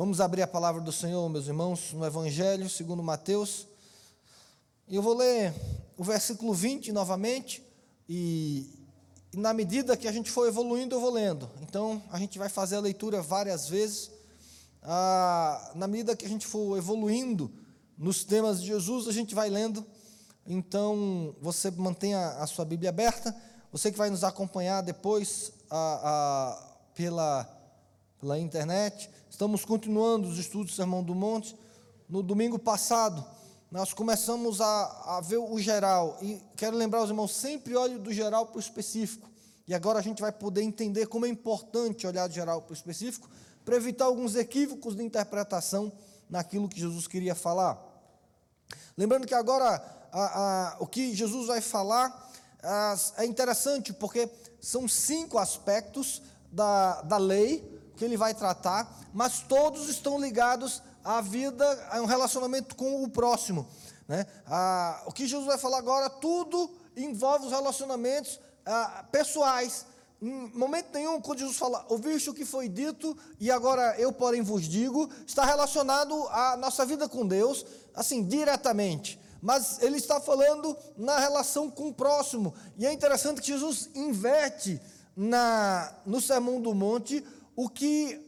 Vamos abrir a palavra do Senhor, meus irmãos, no Evangelho segundo Mateus. E eu vou ler o versículo 20 novamente, e, e na medida que a gente for evoluindo, eu vou lendo. Então, a gente vai fazer a leitura várias vezes. Ah, na medida que a gente for evoluindo nos temas de Jesus, a gente vai lendo. Então, você mantenha a sua Bíblia aberta. Você que vai nos acompanhar depois a, a, pela, pela internet. Estamos continuando os estudos do Sermão do Monte. No domingo passado, nós começamos a, a ver o geral. E quero lembrar os irmãos, sempre olhe do geral para o específico. E agora a gente vai poder entender como é importante olhar do geral para o específico, para evitar alguns equívocos de interpretação naquilo que Jesus queria falar. Lembrando que agora a, a, o que Jesus vai falar é interessante, porque são cinco aspectos da, da lei que ele vai tratar, mas todos estão ligados à vida, a um relacionamento com o próximo. Né? Ah, o que Jesus vai falar agora, tudo envolve os relacionamentos ah, pessoais. Em momento nenhum, quando Jesus fala, ouviste o que foi dito, e agora eu, porém, vos digo, está relacionado à nossa vida com Deus, assim, diretamente mas ele está falando na relação com o próximo. E é interessante que Jesus inverte na, no Sermão do Monte o que,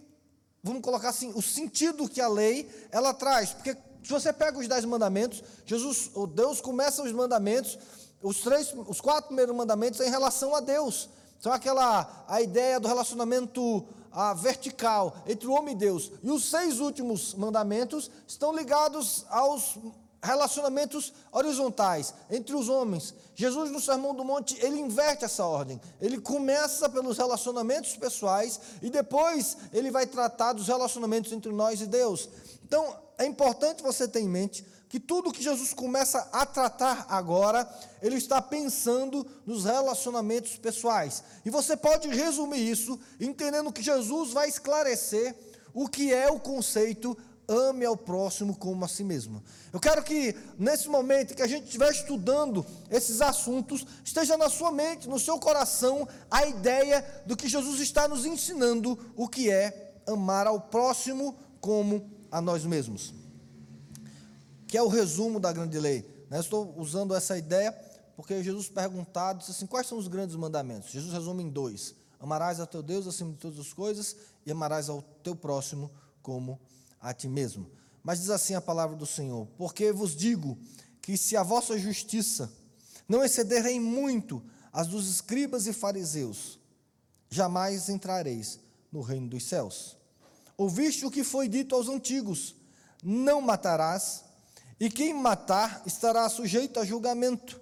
vamos colocar assim, o sentido que a lei ela traz. Porque se você pega os dez mandamentos, Jesus, o Deus começa os mandamentos, os três, os quatro primeiros mandamentos é em relação a Deus. Então aquela a ideia do relacionamento a vertical entre o homem e Deus. E os seis últimos mandamentos estão ligados aos relacionamentos horizontais entre os homens. Jesus, no Sermão do Monte, ele inverte essa ordem. Ele começa pelos relacionamentos pessoais e depois ele vai tratar dos relacionamentos entre nós e Deus. Então, é importante você ter em mente que tudo que Jesus começa a tratar agora, ele está pensando nos relacionamentos pessoais. E você pode resumir isso entendendo que Jesus vai esclarecer o que é o conceito ame ao próximo como a si mesmo. Eu quero que, nesse momento que a gente estiver estudando esses assuntos, esteja na sua mente, no seu coração, a ideia do que Jesus está nos ensinando, o que é amar ao próximo como a nós mesmos. Que é o resumo da grande lei. Né? Estou usando essa ideia porque Jesus perguntado, disse assim, quais são os grandes mandamentos? Jesus resume em dois. Amarás a teu Deus acima de todas as coisas e amarás ao teu próximo como a ti mesmo. Mas diz assim a palavra do Senhor: Porque vos digo que se a vossa justiça não excederem muito as dos escribas e fariseus, jamais entrareis no reino dos céus. Ouviste o que foi dito aos antigos: Não matarás, e quem matar estará sujeito a julgamento.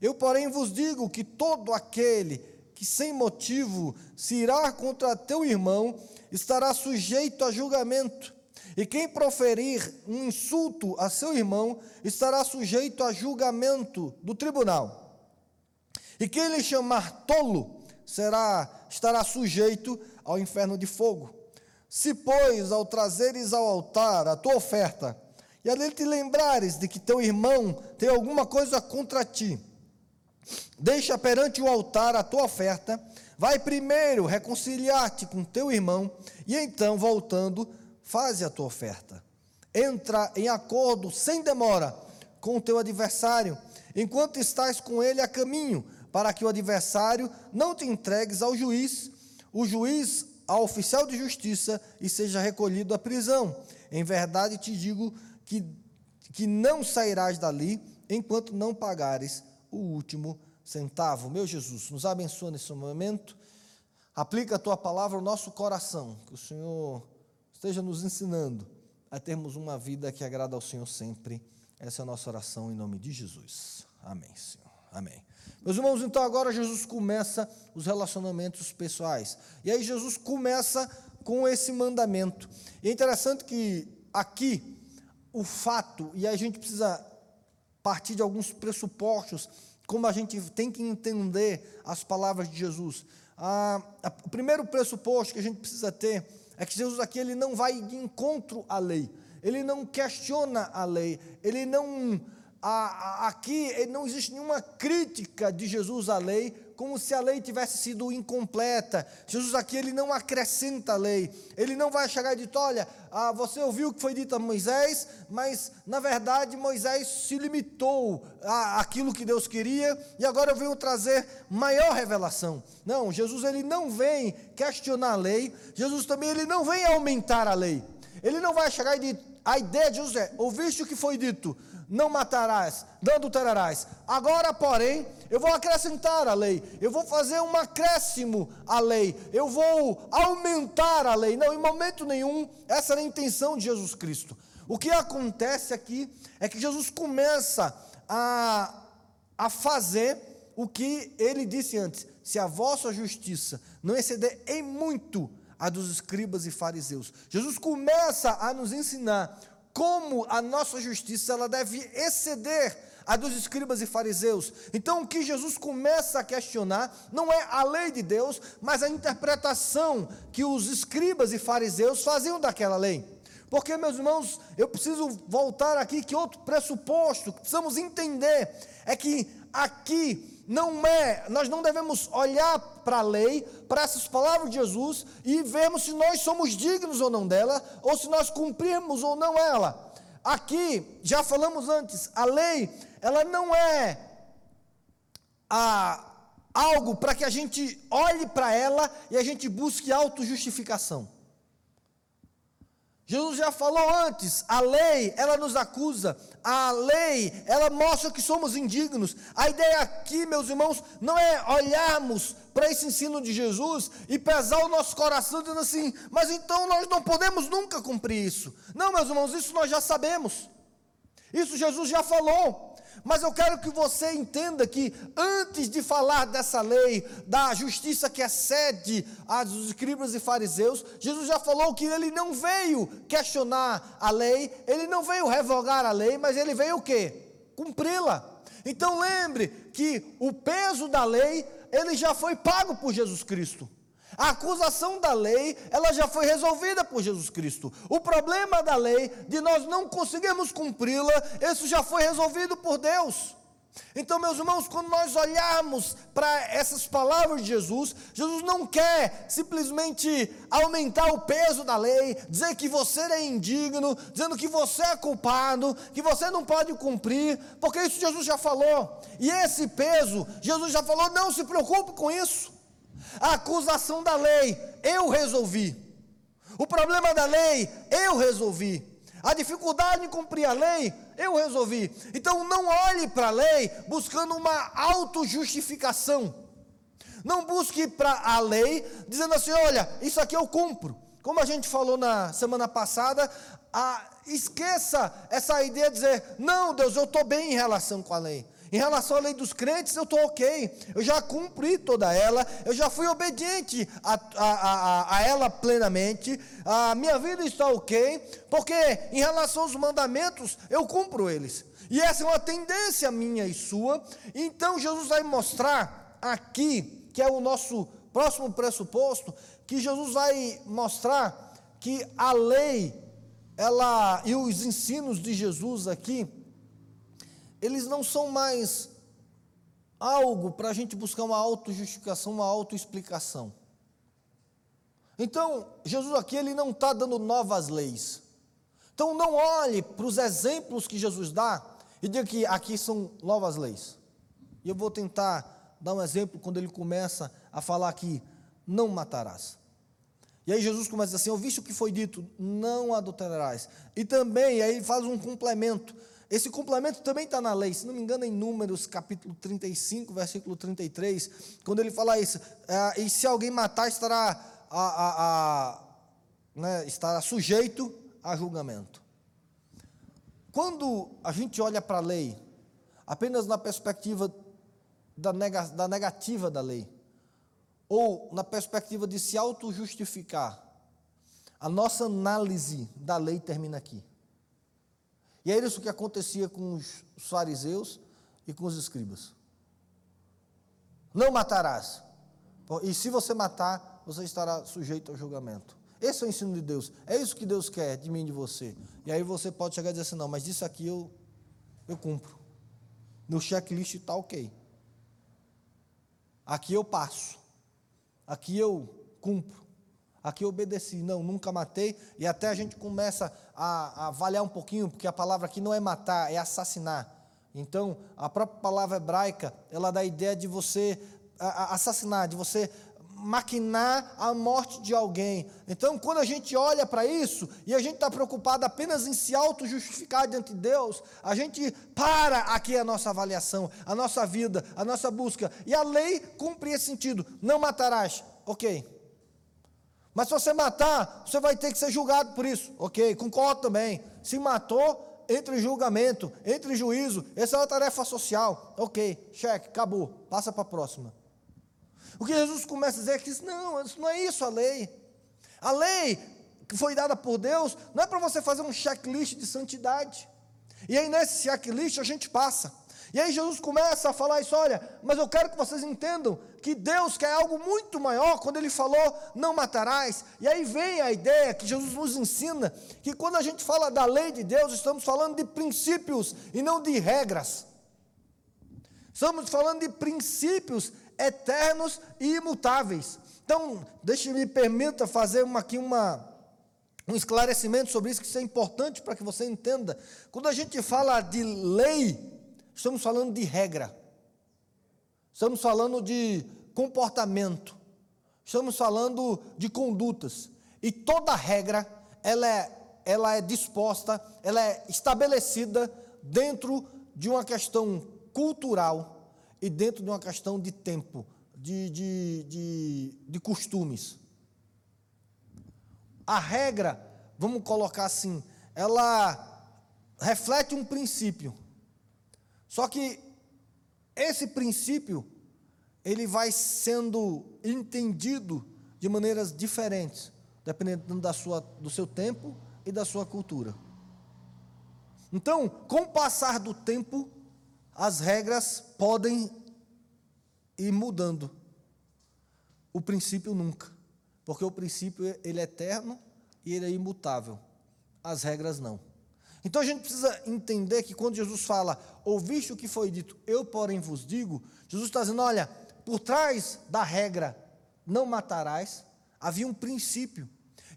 Eu, porém, vos digo que todo aquele que sem motivo se irá contra teu irmão estará sujeito a julgamento. E quem proferir um insulto a seu irmão estará sujeito a julgamento do tribunal. E quem lhe chamar tolo será estará sujeito ao inferno de fogo. Se, pois, ao trazeres ao altar a tua oferta, e ali te lembrares de que teu irmão tem alguma coisa contra ti, deixa perante o altar a tua oferta, vai primeiro reconciliar-te com teu irmão, e então, voltando, faze a tua oferta. Entra em acordo sem demora com o teu adversário, enquanto estás com ele a caminho, para que o adversário não te entregues ao juiz, o juiz ao oficial de justiça e seja recolhido à prisão. Em verdade te digo que, que não sairás dali enquanto não pagares o último centavo. Meu Jesus, nos abençoa nesse momento. Aplica a tua palavra ao nosso coração, que o Senhor esteja nos ensinando a termos uma vida que agrada ao Senhor sempre. Essa é a nossa oração em nome de Jesus. Amém, Senhor. Amém. Meus irmãos, então agora Jesus começa os relacionamentos pessoais. E aí Jesus começa com esse mandamento. E é interessante que aqui o fato, e a gente precisa partir de alguns pressupostos, como a gente tem que entender as palavras de Jesus. Ah, o primeiro pressuposto que a gente precisa ter é que Jesus aqui ele não vai de encontro à lei, ele não questiona a lei, ele não a, a, aqui não existe nenhuma crítica de Jesus à lei como se a lei tivesse sido incompleta. Jesus aqui ele não acrescenta a lei. Ele não vai chegar e dizer: olha, ah, você ouviu o que foi dito a Moisés, mas na verdade Moisés se limitou a aquilo que Deus queria e agora eu venho trazer maior revelação. Não, Jesus ele não vem questionar a lei. Jesus também ele não vem aumentar a lei. Ele não vai chegar e dizer, a ideia de Jesus é: ouviste o que foi dito, não matarás, não adulterarás. Agora, porém, eu vou acrescentar a lei, eu vou fazer um acréscimo à lei, eu vou aumentar a lei. Não, em momento nenhum, essa era a intenção de Jesus Cristo. O que acontece aqui é que Jesus começa a, a fazer o que ele disse antes: se a vossa justiça não exceder em muito a dos escribas e fariseus. Jesus começa a nos ensinar como a nossa justiça ela deve exceder a dos escribas e fariseus. Então, o que Jesus começa a questionar não é a lei de Deus, mas a interpretação que os escribas e fariseus faziam daquela lei. Porque, meus irmãos, eu preciso voltar aqui que outro pressuposto que precisamos entender é que aqui não é, nós não devemos olhar para a lei, para essas palavras de Jesus e vermos se nós somos dignos ou não dela, ou se nós cumprimos ou não ela. Aqui, já falamos antes, a lei, ela não é a, algo para que a gente olhe para ela e a gente busque autojustificação. Jesus já falou antes, a lei, ela nos acusa, a lei, ela mostra que somos indignos. A ideia aqui, meus irmãos, não é olharmos para esse ensino de Jesus e pesar o nosso coração dizendo assim, mas então nós não podemos nunca cumprir isso. Não, meus irmãos, isso nós já sabemos. Isso Jesus já falou. Mas eu quero que você entenda que antes de falar dessa lei, da justiça que excede a dos escribas e fariseus, Jesus já falou que ele não veio questionar a lei, ele não veio revogar a lei, mas ele veio o quê? Cumpri-la. Então lembre que o peso da lei, ele já foi pago por Jesus Cristo. A acusação da lei, ela já foi resolvida por Jesus Cristo. O problema da lei, de nós não conseguirmos cumpri-la, isso já foi resolvido por Deus. Então, meus irmãos, quando nós olharmos para essas palavras de Jesus, Jesus não quer simplesmente aumentar o peso da lei, dizer que você é indigno, dizendo que você é culpado, que você não pode cumprir, porque isso Jesus já falou. E esse peso, Jesus já falou, não se preocupe com isso. A acusação da lei, eu resolvi. O problema da lei, eu resolvi. A dificuldade em cumprir a lei, eu resolvi. Então não olhe para a lei buscando uma autojustificação. Não busque para a lei dizendo assim: olha, isso aqui eu cumpro. Como a gente falou na semana passada, a, esqueça essa ideia de dizer: não, Deus, eu estou bem em relação com a lei. Em relação à lei dos crentes, eu estou ok. Eu já cumpri toda ela. Eu já fui obediente a, a, a, a, ela plenamente. A minha vida está ok. Porque em relação aos mandamentos, eu cumpro eles. E essa é uma tendência minha e sua. Então Jesus vai mostrar aqui, que é o nosso próximo pressuposto, que Jesus vai mostrar que a lei, ela e os ensinos de Jesus aqui, eles não são mais algo para a gente buscar uma autojustificação, uma autoexplicação. Então, Jesus aqui ele não está dando novas leis. Então, não olhe para os exemplos que Jesus dá e diga que aqui são novas leis. E eu vou tentar dar um exemplo quando ele começa a falar aqui: não matarás. E aí Jesus começa assim: ouviste o que foi dito, não adulterarás. E também, aí faz um complemento. Esse complemento também está na lei, se não me engano, em Números capítulo 35, versículo 33, quando ele fala isso, é, e se alguém matar, estará, a, a, a, né, estará sujeito a julgamento. Quando a gente olha para a lei, apenas na perspectiva da, nega, da negativa da lei, ou na perspectiva de se auto-justificar, a nossa análise da lei termina aqui. E é isso que acontecia com os fariseus e com os escribas. Não matarás. E se você matar, você estará sujeito ao julgamento. Esse é o ensino de Deus. É isso que Deus quer de mim e de você. E aí você pode chegar e dizer assim: não, mas isso aqui eu, eu cumpro. No checklist está ok. aqui eu passo, aqui eu cumpro, aqui eu obedeci. Não, nunca matei. E até a gente começa a, avaliar um pouquinho, porque a palavra aqui não é matar, é assassinar. Então, a própria palavra hebraica, ela dá a ideia de você assassinar, de você maquinar a morte de alguém. Então, quando a gente olha para isso e a gente está preocupado apenas em se auto-justificar diante de Deus, a gente para aqui a nossa avaliação, a nossa vida, a nossa busca. E a lei cumpre esse sentido: não matarás. Ok. Mas se você matar, você vai ter que ser julgado por isso. Ok, concordo também. Se matou, entre julgamento, entre juízo, essa é uma tarefa social. Ok, cheque, acabou, passa para a próxima. O que Jesus começa a dizer é que não, isso não é isso a lei. A lei que foi dada por Deus não é para você fazer um checklist de santidade. E aí nesse checklist a gente passa. E aí Jesus começa a falar isso, olha, mas eu quero que vocês entendam que Deus quer algo muito maior quando ele falou não matarás. E aí vem a ideia que Jesus nos ensina que quando a gente fala da lei de Deus, estamos falando de princípios e não de regras. Estamos falando de princípios eternos e imutáveis. Então, deixe-me permita fazer uma, aqui uma, um esclarecimento sobre isso, que isso é importante para que você entenda. Quando a gente fala de lei, estamos falando de regra, estamos falando de comportamento, estamos falando de condutas. E toda regra, ela é, ela é disposta, ela é estabelecida dentro de uma questão cultural e dentro de uma questão de tempo, de, de, de, de costumes. A regra, vamos colocar assim, ela reflete um princípio. Só que esse princípio ele vai sendo entendido de maneiras diferentes, dependendo da sua, do seu tempo e da sua cultura. Então, com o passar do tempo, as regras podem ir mudando. O princípio nunca, porque o princípio ele é eterno e ele é imutável. As regras não. Então a gente precisa entender que quando Jesus fala, ouviste o que foi dito, eu porém vos digo, Jesus está dizendo, olha, por trás da regra, não matarás, havia um princípio.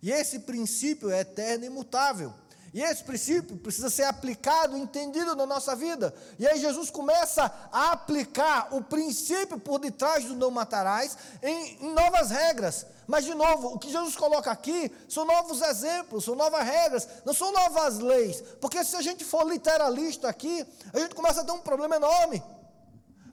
E esse princípio é eterno e imutável. E esse princípio precisa ser aplicado, entendido na nossa vida. E aí Jesus começa a aplicar o princípio por detrás do não matarás em, em, novas regras. Mas, de novo, o que Jesus coloca aqui são novos exemplos, são novas regras, não são novas leis. Porque se a gente for literalista aqui, a gente começa a ter um problema enorme.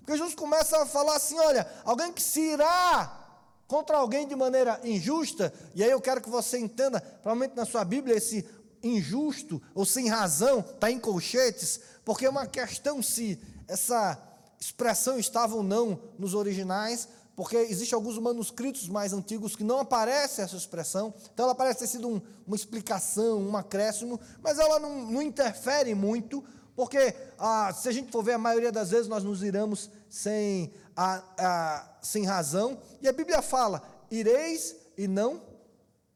Porque Jesus começa a falar assim: olha, alguém que se irá contra alguém de maneira injusta, e aí eu quero que você entenda, provavelmente na sua Bíblia, esse injusto ou sem razão está em colchetes, porque é uma questão se essa expressão estava ou não nos originais, porque existem alguns manuscritos mais antigos que não aparece essa expressão, então ela parece ter sido um, uma explicação, um acréscimo, mas ela não, não interfere muito, porque ah, se a gente for ver, a maioria das vezes nós nos iramos sem, sem razão, e a Bíblia fala: ireis e não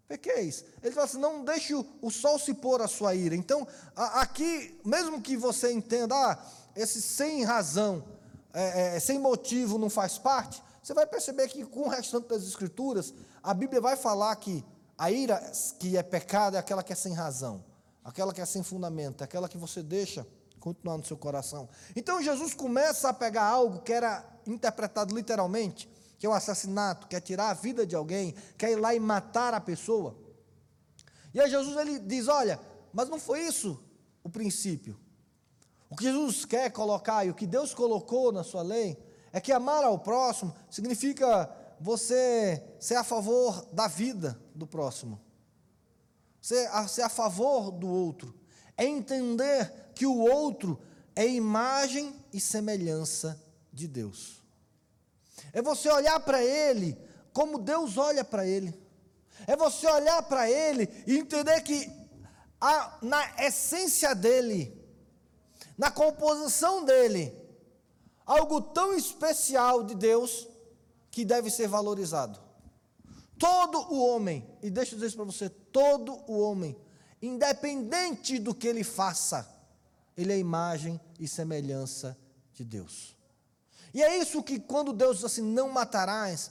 pequeis. Ele fala assim: não deixe o sol se pôr a sua ira. Então, a, aqui, mesmo que você entenda, ah, esse sem razão, é, é, sem motivo não faz parte, você vai perceber que com o restante das Escrituras, a Bíblia vai falar que a ira que é pecado é aquela que é sem razão, aquela que é sem fundamento, aquela que você deixa continuar no seu coração. Então Jesus começa a pegar algo que era interpretado literalmente, que é o assassinato, quer tirar a vida de alguém, quer ir lá e matar a pessoa. E aí Jesus ele diz: olha, mas não foi isso o princípio. O que Jesus quer colocar e o que Deus colocou na sua lei é que amar ao próximo significa você ser a favor da vida do próximo, a, ser a favor do outro, é entender que o outro é imagem e semelhança de Deus. É você olhar para ele como Deus olha para ele. É você olhar para ele e entender que a, na essência dele, na composição dele, algo tão especial de Deus que deve ser valorizado. Todo o homem, e deixa eu dizer isso para você: todo o homem, independente do que ele faça, ele é imagem e semelhança de Deus. E é isso que quando Deus diz assim, não matarás,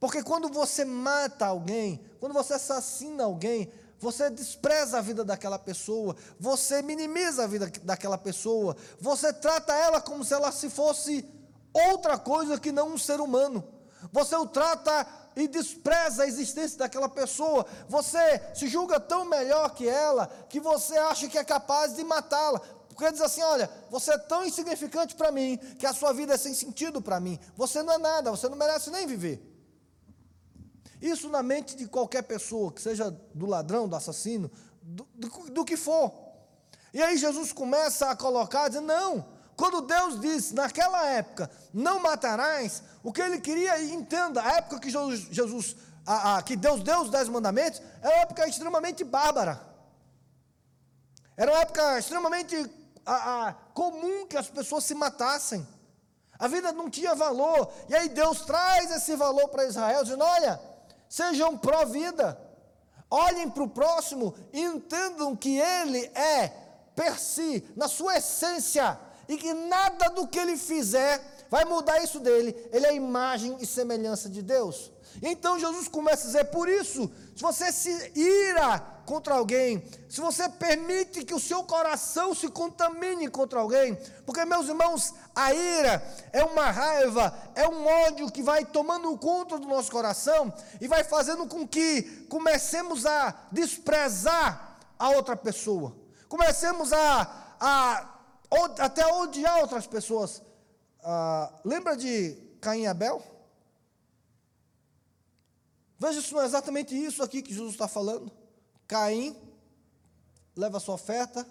porque quando você mata alguém, quando você assassina alguém, você despreza a vida daquela pessoa, você minimiza a vida daquela pessoa, você trata ela como se ela se fosse outra coisa que não um ser humano. Você o trata e despreza a existência daquela pessoa. Você se julga tão melhor que ela que você acha que é capaz de matá-la. Porque diz assim: olha, você é tão insignificante para mim que a sua vida é sem sentido para mim. Você não é nada, você não merece nem viver. Isso na mente de qualquer pessoa, que seja do ladrão, do assassino, do, do, do que for. E aí Jesus começa a colocar, dizendo: não, quando Deus disse naquela época, não matarás, o que ele queria, entenda, a época que Jesus, Jesus a, a, que Deus deu os dez mandamentos, era uma época extremamente bárbara. Era uma época extremamente a, comum que as pessoas se matassem. A vida não tinha valor. E aí Deus traz esse valor para Israel, dizendo: olha, sejam pró-vida, olhem para o próximo e entendam que ele é, per si, na sua essência, e que nada do que ele fizer vai mudar isso dele. Ele é a imagem e semelhança de Deus. Então Jesus começa a dizer: por isso, se você se ira contra alguém, se você permite que o seu coração se contamine contra alguém, porque, meus irmãos, a ira é uma raiva, é um ódio que vai tomando conta do nosso coração e vai fazendo com que comecemos a desprezar a outra pessoa, comecemos a, a até odiar outras pessoas. Ah, lembra de Caim e Abel? Veja se não é exatamente isso aqui que Jesus está falando. Caim leva sua oferta,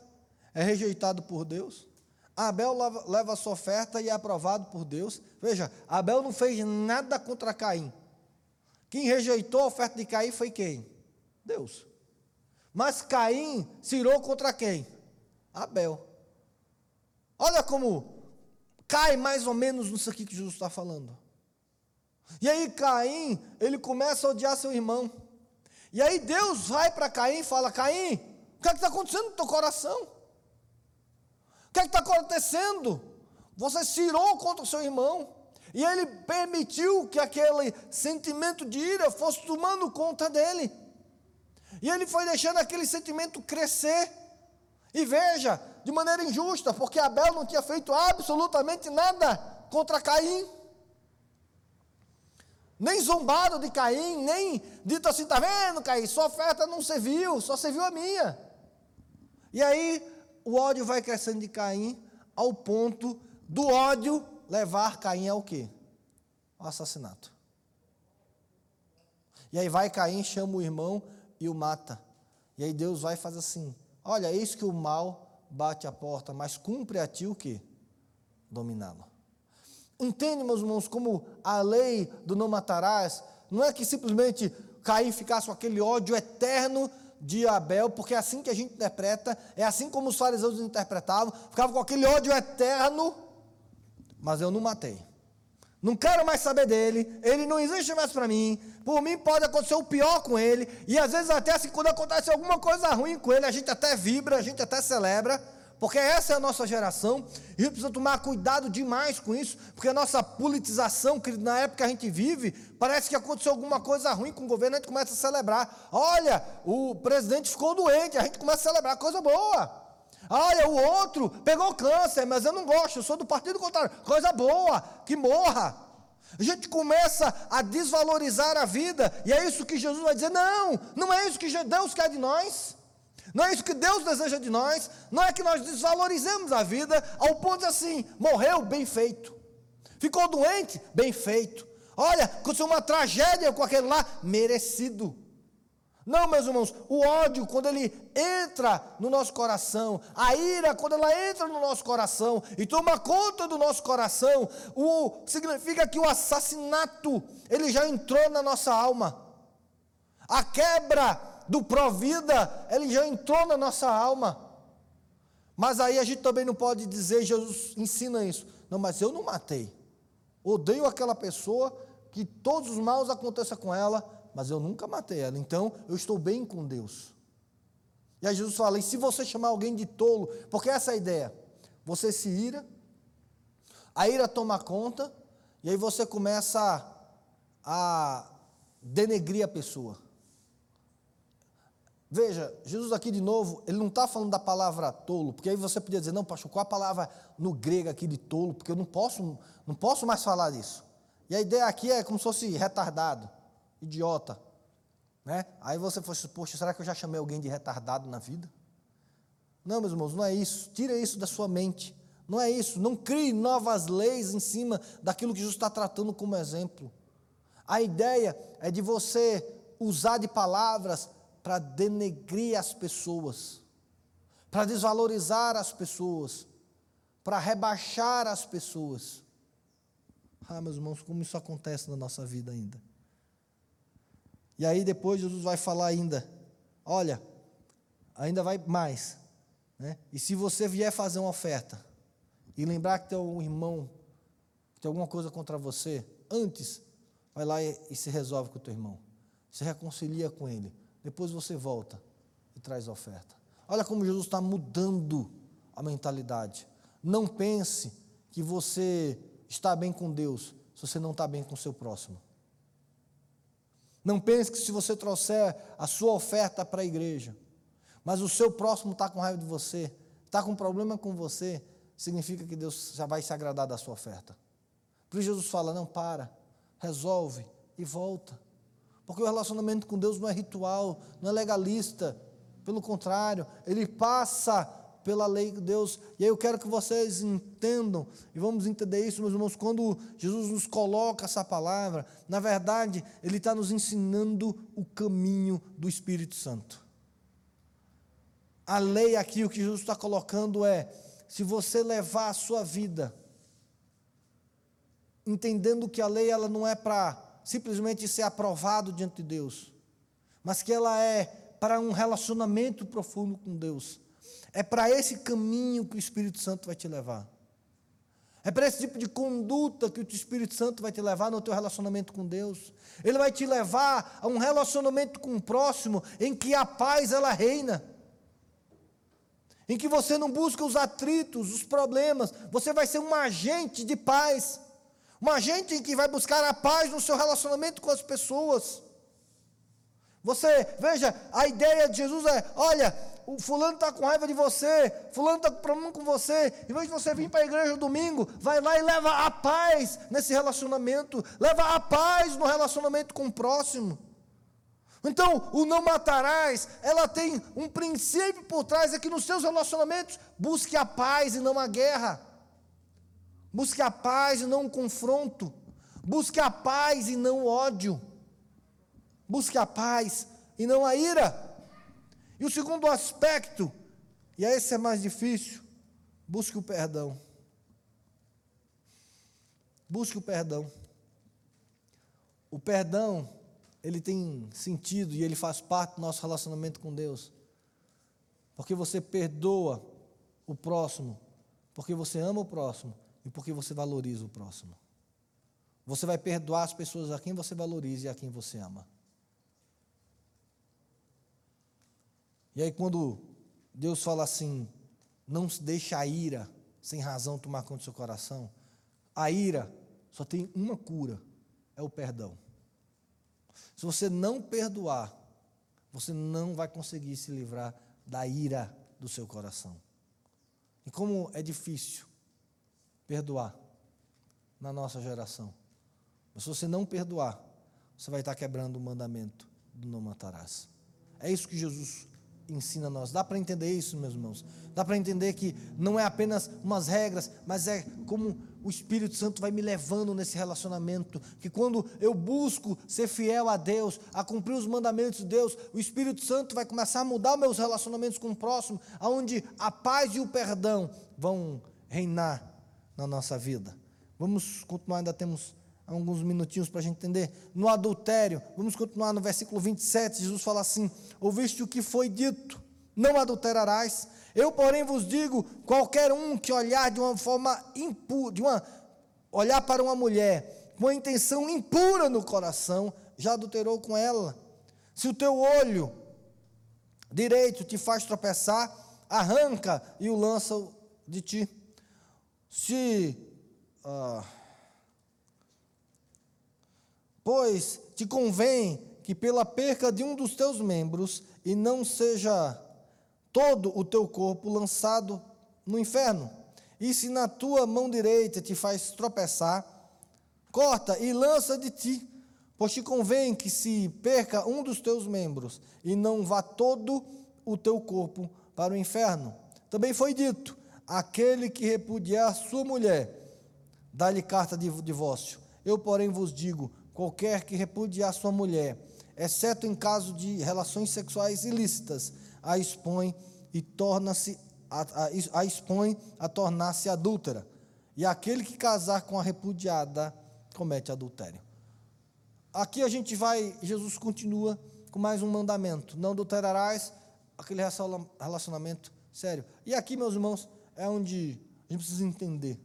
é rejeitado por Deus. Abel leva sua oferta e é aprovado por Deus. Veja, Abel não fez nada contra Caim. Quem rejeitou a oferta de Caim foi quem? Deus. Mas Caim se irou contra quem? Abel. Olha como cai mais ou menos nisso aqui que Jesus está falando. E aí Caim, ele começa a odiar seu irmão. E aí Deus vai para Caim e fala: Caim, o que é está acontecendo no teu coração? O que é está acontecendo? Você se irou contra o seu irmão. E ele permitiu que aquele sentimento de ira fosse tomando conta dele. E ele foi deixando aquele sentimento crescer. E veja, de maneira injusta, porque Abel não tinha feito absolutamente nada contra Caim. Nem zombado de Caim, nem dito assim, está vendo, Caim, sua oferta não serviu, só serviu a minha. E aí o ódio vai crescendo de Caim ao ponto do ódio levar Caim ao quê? Ao assassinato. E aí vai Caim, chama o irmão e o mata. E aí Deus vai e faz assim: olha, eis que o mal bate a porta, mas cumpre a ti o que? Dominá-lo. Entende, meus irmãos, como a lei do não matarás, não é que simplesmente Caim ficasse com aquele ódio eterno de Abel, porque é assim que a gente interpreta, é assim como os fariseus interpretavam, ficava com aquele ódio eterno, mas eu não matei. Não quero mais saber dele, ele não existe mais para mim. Por mim pode acontecer o pior com ele, e às vezes até assim, quando acontece alguma coisa ruim com ele, a gente até vibra, a gente até celebra, porque essa é a nossa geração, e a gente precisa tomar cuidado demais com isso, porque a nossa politização, que na época que a gente vive, parece que aconteceu alguma coisa ruim com o governo, a gente começa a celebrar. Olha, o presidente ficou doente, a gente começa a celebrar coisa boa. Olha, o outro pegou câncer, mas eu não gosto, eu sou do partido contrário. Coisa boa, que morra. A gente começa a desvalorizar a vida, e é isso que Jesus vai dizer: não, não é isso que Deus quer de nós, não é isso que Deus deseja de nós, não é que nós desvalorizemos a vida ao ponto de assim, morreu, bem feito, ficou doente, bem feito, olha, aconteceu uma tragédia com aquele lá, merecido. Não, meus irmãos, o ódio, quando ele entra no nosso coração, a ira, quando ela entra no nosso coração e toma conta do nosso coração, o, significa que o assassinato, ele já entrou na nossa alma. A quebra do pró-vida, ele já entrou na nossa alma. Mas aí a gente também não pode dizer, Jesus ensina isso. Não, mas eu não matei. Odeio aquela pessoa, que todos os maus aconteçam com ela, mas eu nunca matei ela, então eu estou bem com Deus. E aí Jesus fala: e se você chamar alguém de tolo, porque essa é a ideia, você se ira, A ira toma conta, e aí você começa a, denegrir a pessoa. Veja, Jesus aqui de novo, ele não está falando da palavra tolo, porque aí você podia dizer, não, pastor, qual a palavra no grego aqui de tolo? Porque eu não posso, não posso mais falar disso. E a ideia aqui é como se fosse retardado, idiota. Né? Aí você fosse, poxa, será que eu já chamei alguém de retardado na vida? Não, meus irmãos, não é isso. Tira isso da sua mente. Não é isso. Não crie novas leis em cima daquilo que Jesus está tratando como exemplo. A ideia é de você usar de palavras para denegrir as pessoas, para desvalorizar as pessoas, para rebaixar as pessoas. Ah, meus irmãos, como isso acontece na nossa vida ainda. E aí depois Jesus vai falar ainda, olha, ainda vai mais. Né? E se você vier fazer uma oferta e lembrar que tem um irmão que tem alguma coisa contra você, antes, vai lá e, e se resolve com o teu irmão. Se reconcilia com ele. Depois você volta e traz a oferta. Olha como Jesus está mudando a mentalidade. Não pense que você está bem com Deus se você não está bem com o seu próximo. Não pense que se você trouxer a sua oferta para a igreja, mas o seu próximo está com raiva de você, está com problema com você, significa que Deus já vai se agradar da sua oferta. Por isso Jesus fala: não, para, resolve e volta. Porque o relacionamento com Deus não é ritual, não é legalista. Pelo contrário, ele passa pela lei de Deus. E aí eu quero que vocês entendam, e vamos entender isso, meus irmãos, quando Jesus nos coloca essa palavra, na verdade, Ele está nos ensinando o caminho do Espírito Santo. A lei aqui, o que Jesus está colocando é: se você levar a sua vida, entendendo que a lei ela não é para simplesmente ser aprovado diante de Deus, mas que ela é para um relacionamento profundo com Deus. É para esse caminho que o Espírito Santo vai te levar. É para esse tipo de conduta que o Espírito Santo vai te levar no teu relacionamento com Deus. Ele vai te levar a um relacionamento com o próximo em que a paz ela reina. Em que você não busca os atritos, os problemas, você vai ser um agente de paz. Um agente em que vai buscar a paz no seu relacionamento com as pessoas. Você, veja, a ideia de Jesus é: olha, o fulano está com raiva de você, fulano está com problema com você, em vez de você vir para a igreja domingo, vai lá e leva a paz nesse relacionamento, leva a paz no relacionamento com o próximo. Então, o não matarás, ela tem um princípio por trás, é que nos seus relacionamentos, busque a paz e não a guerra. Busque a paz e não o confronto. Busque a paz e não o ódio. Busque a paz e não a ira. E o segundo aspecto, e esse é mais difícil, busque o perdão. Busque o perdão. O perdão, ele tem sentido e ele faz parte do nosso relacionamento com Deus. Porque você perdoa o próximo, porque você ama o próximo e porque você valoriza o próximo. Você vai perdoar as pessoas a quem você valoriza e a quem você ama. E aí, quando Deus fala assim, não deixe a ira sem razão tomar conta do seu coração, a ira só tem uma cura: é o perdão. Se você não perdoar, você não vai conseguir se livrar da ira do seu coração. E como é difícil perdoar na nossa geração. Mas se você não perdoar, você vai estar quebrando o mandamento do não matarás. É isso que Jesus ensina a nós. Dá para entender isso, meus irmãos? Dá para entender que não é apenas umas regras, mas é como o Espírito Santo vai me levando nesse relacionamento. Que quando eu busco ser fiel a Deus, a cumprir os mandamentos de Deus, o Espírito Santo vai começar a mudar meus relacionamentos com o próximo, aonde a paz e o perdão vão reinar na nossa vida. Vamos continuar, ainda temos alguns minutinhos para a gente entender. No adultério, vamos continuar no versículo 27, Jesus fala assim: Ouviste o que foi dito, não adulterarás. Eu, porém, vos digo: qualquer um que olhar de uma forma impura, de uma, olhar para uma mulher com a intenção impura no coração, já adulterou com ela. Se o teu olho direito te faz tropeçar, arranca e o lança de ti. Se Ah, pois te convém que pela perca de um dos teus membros e não seja todo o teu corpo lançado no inferno. E se na tua mão direita te faz tropeçar, corta e lança de ti, pois te convém que se perca um dos teus membros e não vá todo o teu corpo para o inferno. Também foi dito: aquele que repudiar sua mulher, dá-lhe carta de divórcio. Eu, porém, vos digo: qualquer que repudiar sua mulher, exceto em caso de relações sexuais ilícitas, a expõe e torna-se a, a, a expõe a tornar-se adúltera. E aquele que casar com a repudiada comete adultério. Aqui a gente vai, Jesus continua com mais um mandamento: não adulterarás, aquele relacionamento sério. E aqui, meus irmãos, é onde a gente precisa entender.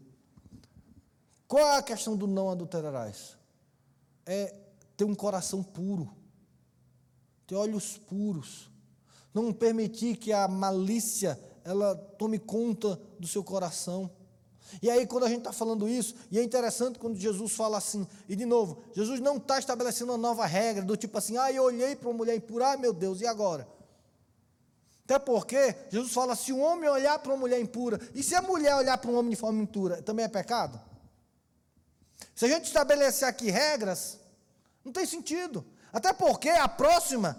Qual é a questão do não adulterarás? É ter um coração puro, ter olhos puros, não permitir que a malícia ela tome conta do seu coração. E aí, quando a gente está falando isso, e é interessante quando Jesus fala assim, e de novo, Jesus não está estabelecendo uma nova regra, do tipo assim, ah, eu olhei para uma mulher impura, ah, meu Deus, e agora? Até porque Jesus fala: se um homem olhar para uma mulher impura, e se a mulher olhar para um homem de forma impura, também é pecado? Se a gente estabelecer aqui regras, não tem sentido. Até porque a próxima,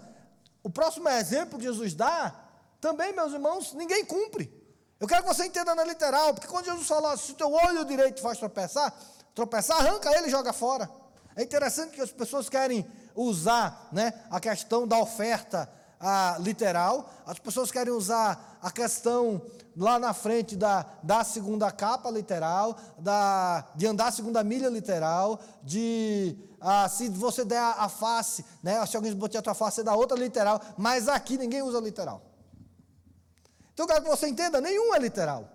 o próximo exemplo que Jesus dá, também, meus irmãos, ninguém cumpre. Eu quero que você entenda na literal, porque quando Jesus fala, se o teu olho direito faz tropeçar, tropeçar, arranca ele e joga fora. É interessante que as pessoas querem usar né, a questão da oferta a, literal, as pessoas querem usar a questão lá na frente da, da segunda capa literal, da, de andar a segunda milha literal, de ah, se você der a, a, face, né, se alguém botar a tua face, você dá outra literal, mas aqui ninguém usa literal. Então eu quero que você entenda, nenhum é literal.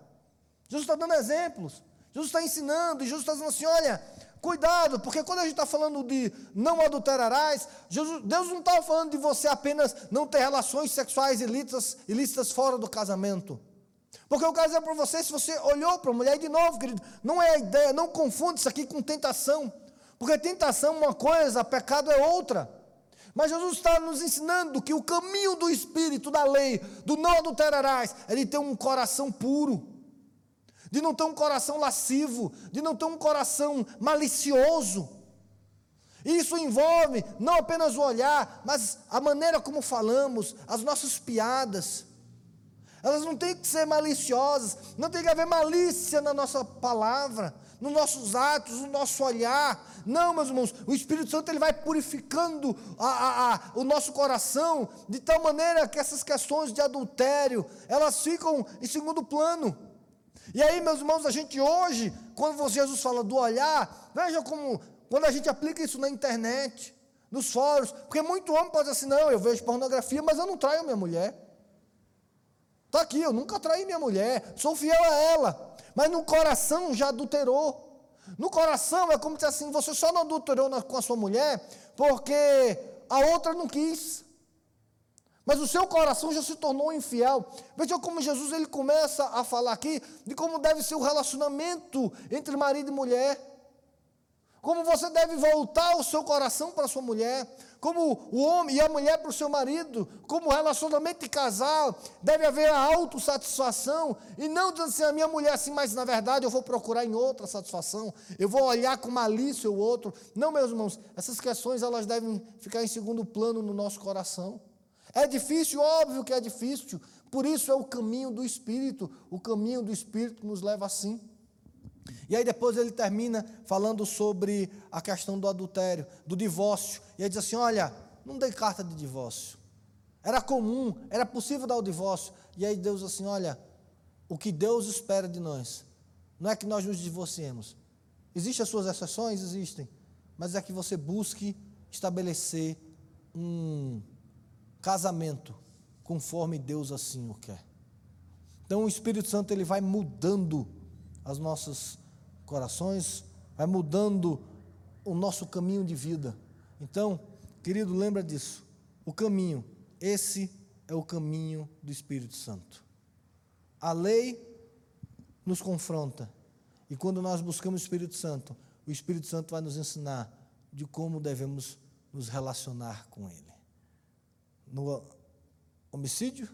Jesus está dando exemplos, Jesus está ensinando, e Jesus está dizendo assim: olha, Cuidado, porque quando a gente está falando de não adulterarás, Jesus, Deus não está falando de você apenas não ter relações sexuais ilícitas, ilícitas fora do casamento. Porque eu quero dizer para você, se você olhou para a mulher, de novo, querido, não é a ideia, não confunde isso aqui com tentação. Porque tentação é uma coisa, pecado é outra. Mas Jesus está nos ensinando que o caminho do Espírito, da lei, do não adulterarás, é de ter um coração puro de não ter um coração lascivo, de não ter um coração malicioso. Isso envolve não apenas o olhar, mas a maneira como falamos, as nossas piadas. Elas não têm que ser maliciosas, não tem que haver malícia na nossa palavra, nos nossos atos, no nosso olhar. Não, meus irmãos, o Espírito Santo ele vai purificando a, a, a, o nosso coração de tal maneira que essas questões de adultério elas ficam em segundo plano. E aí, meus irmãos, a gente hoje, quando Jesus fala do olhar, veja como, quando a gente aplica isso na internet, nos fóruns, porque muito homem pode dizer assim, não, eu vejo pornografia, mas eu não traio minha mulher. Está aqui, eu nunca traí minha mulher, sou fiel a ela, mas no coração já adulterou. No coração é como se assim, você só não adulterou com a sua mulher porque a outra não quis. Mas o seu coração já se tornou infiel. Veja como Jesus ele começa a falar aqui de como deve ser o relacionamento entre marido e mulher. Como você deve voltar o seu coração para sua mulher, como o homem e a mulher para o seu marido, como relacionamento de casal, deve haver a autossatisfação, e não dizendo assim, a minha mulher assim, mas na verdade eu vou procurar em outra satisfação, eu vou olhar com malícia o outro. Não, meus irmãos, essas questões elas devem ficar em segundo plano no nosso coração. É difícil, óbvio que é difícil. Por isso é o caminho do Espírito. O caminho do Espírito nos leva assim. E aí depois ele termina falando sobre a questão do adultério, do divórcio. E ele diz assim: olha, não dei carta de divórcio. Era comum, era possível dar o divórcio. E aí Deus assim, olha, o que Deus espera de nós, não é que nós nos divorciemos. Existem as suas exceções? Existem. Mas é que você busque estabelecer um casamento conforme Deus assim o quer. Então o Espírito Santo ele vai mudando os nossos corações, vai mudando o nosso caminho de vida. Então, querido, lembra disso. O caminho, esse é o caminho do Espírito Santo. A lei nos confronta E quando nós buscamos o Espírito Santo, o Espírito Santo vai nos ensinar de como devemos nos relacionar com Ele. No homicídio,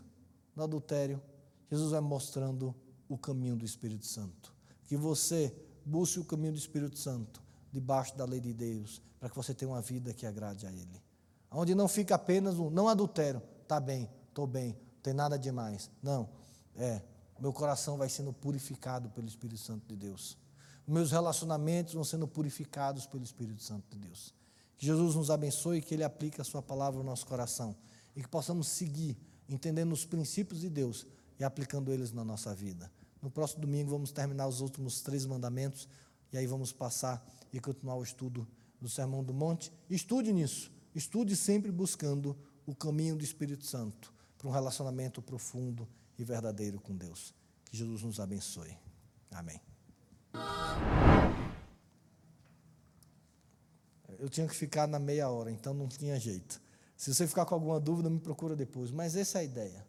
no adultério, Jesus vai mostrando o caminho do Espírito Santo. Que você busque o caminho do Espírito Santo, debaixo da lei de Deus, para que você tenha uma vida que agrade a Ele. Onde não fica apenas um não adultério, está bem, estou bem, não tem nada demais. Não, é, meu coração vai sendo purificado pelo Espírito Santo de Deus. Meus relacionamentos vão sendo purificados pelo Espírito Santo de Deus. Que Jesus nos abençoe e que Ele aplique a Sua palavra no nosso coração. E que possamos seguir, entendendo os princípios de Deus e aplicando eles na nossa vida. No próximo domingo vamos terminar os últimos três mandamentos e aí vamos passar e continuar o estudo do Sermão do Monte. Estude nisso. Estude sempre buscando o caminho do Espírito Santo para um relacionamento profundo e verdadeiro com Deus. Que Jesus nos abençoe. Amém. Eu tinha que ficar na meia hora, então não tinha jeito. Se você ficar com alguma dúvida, me procura depois. Mas essa é a ideia.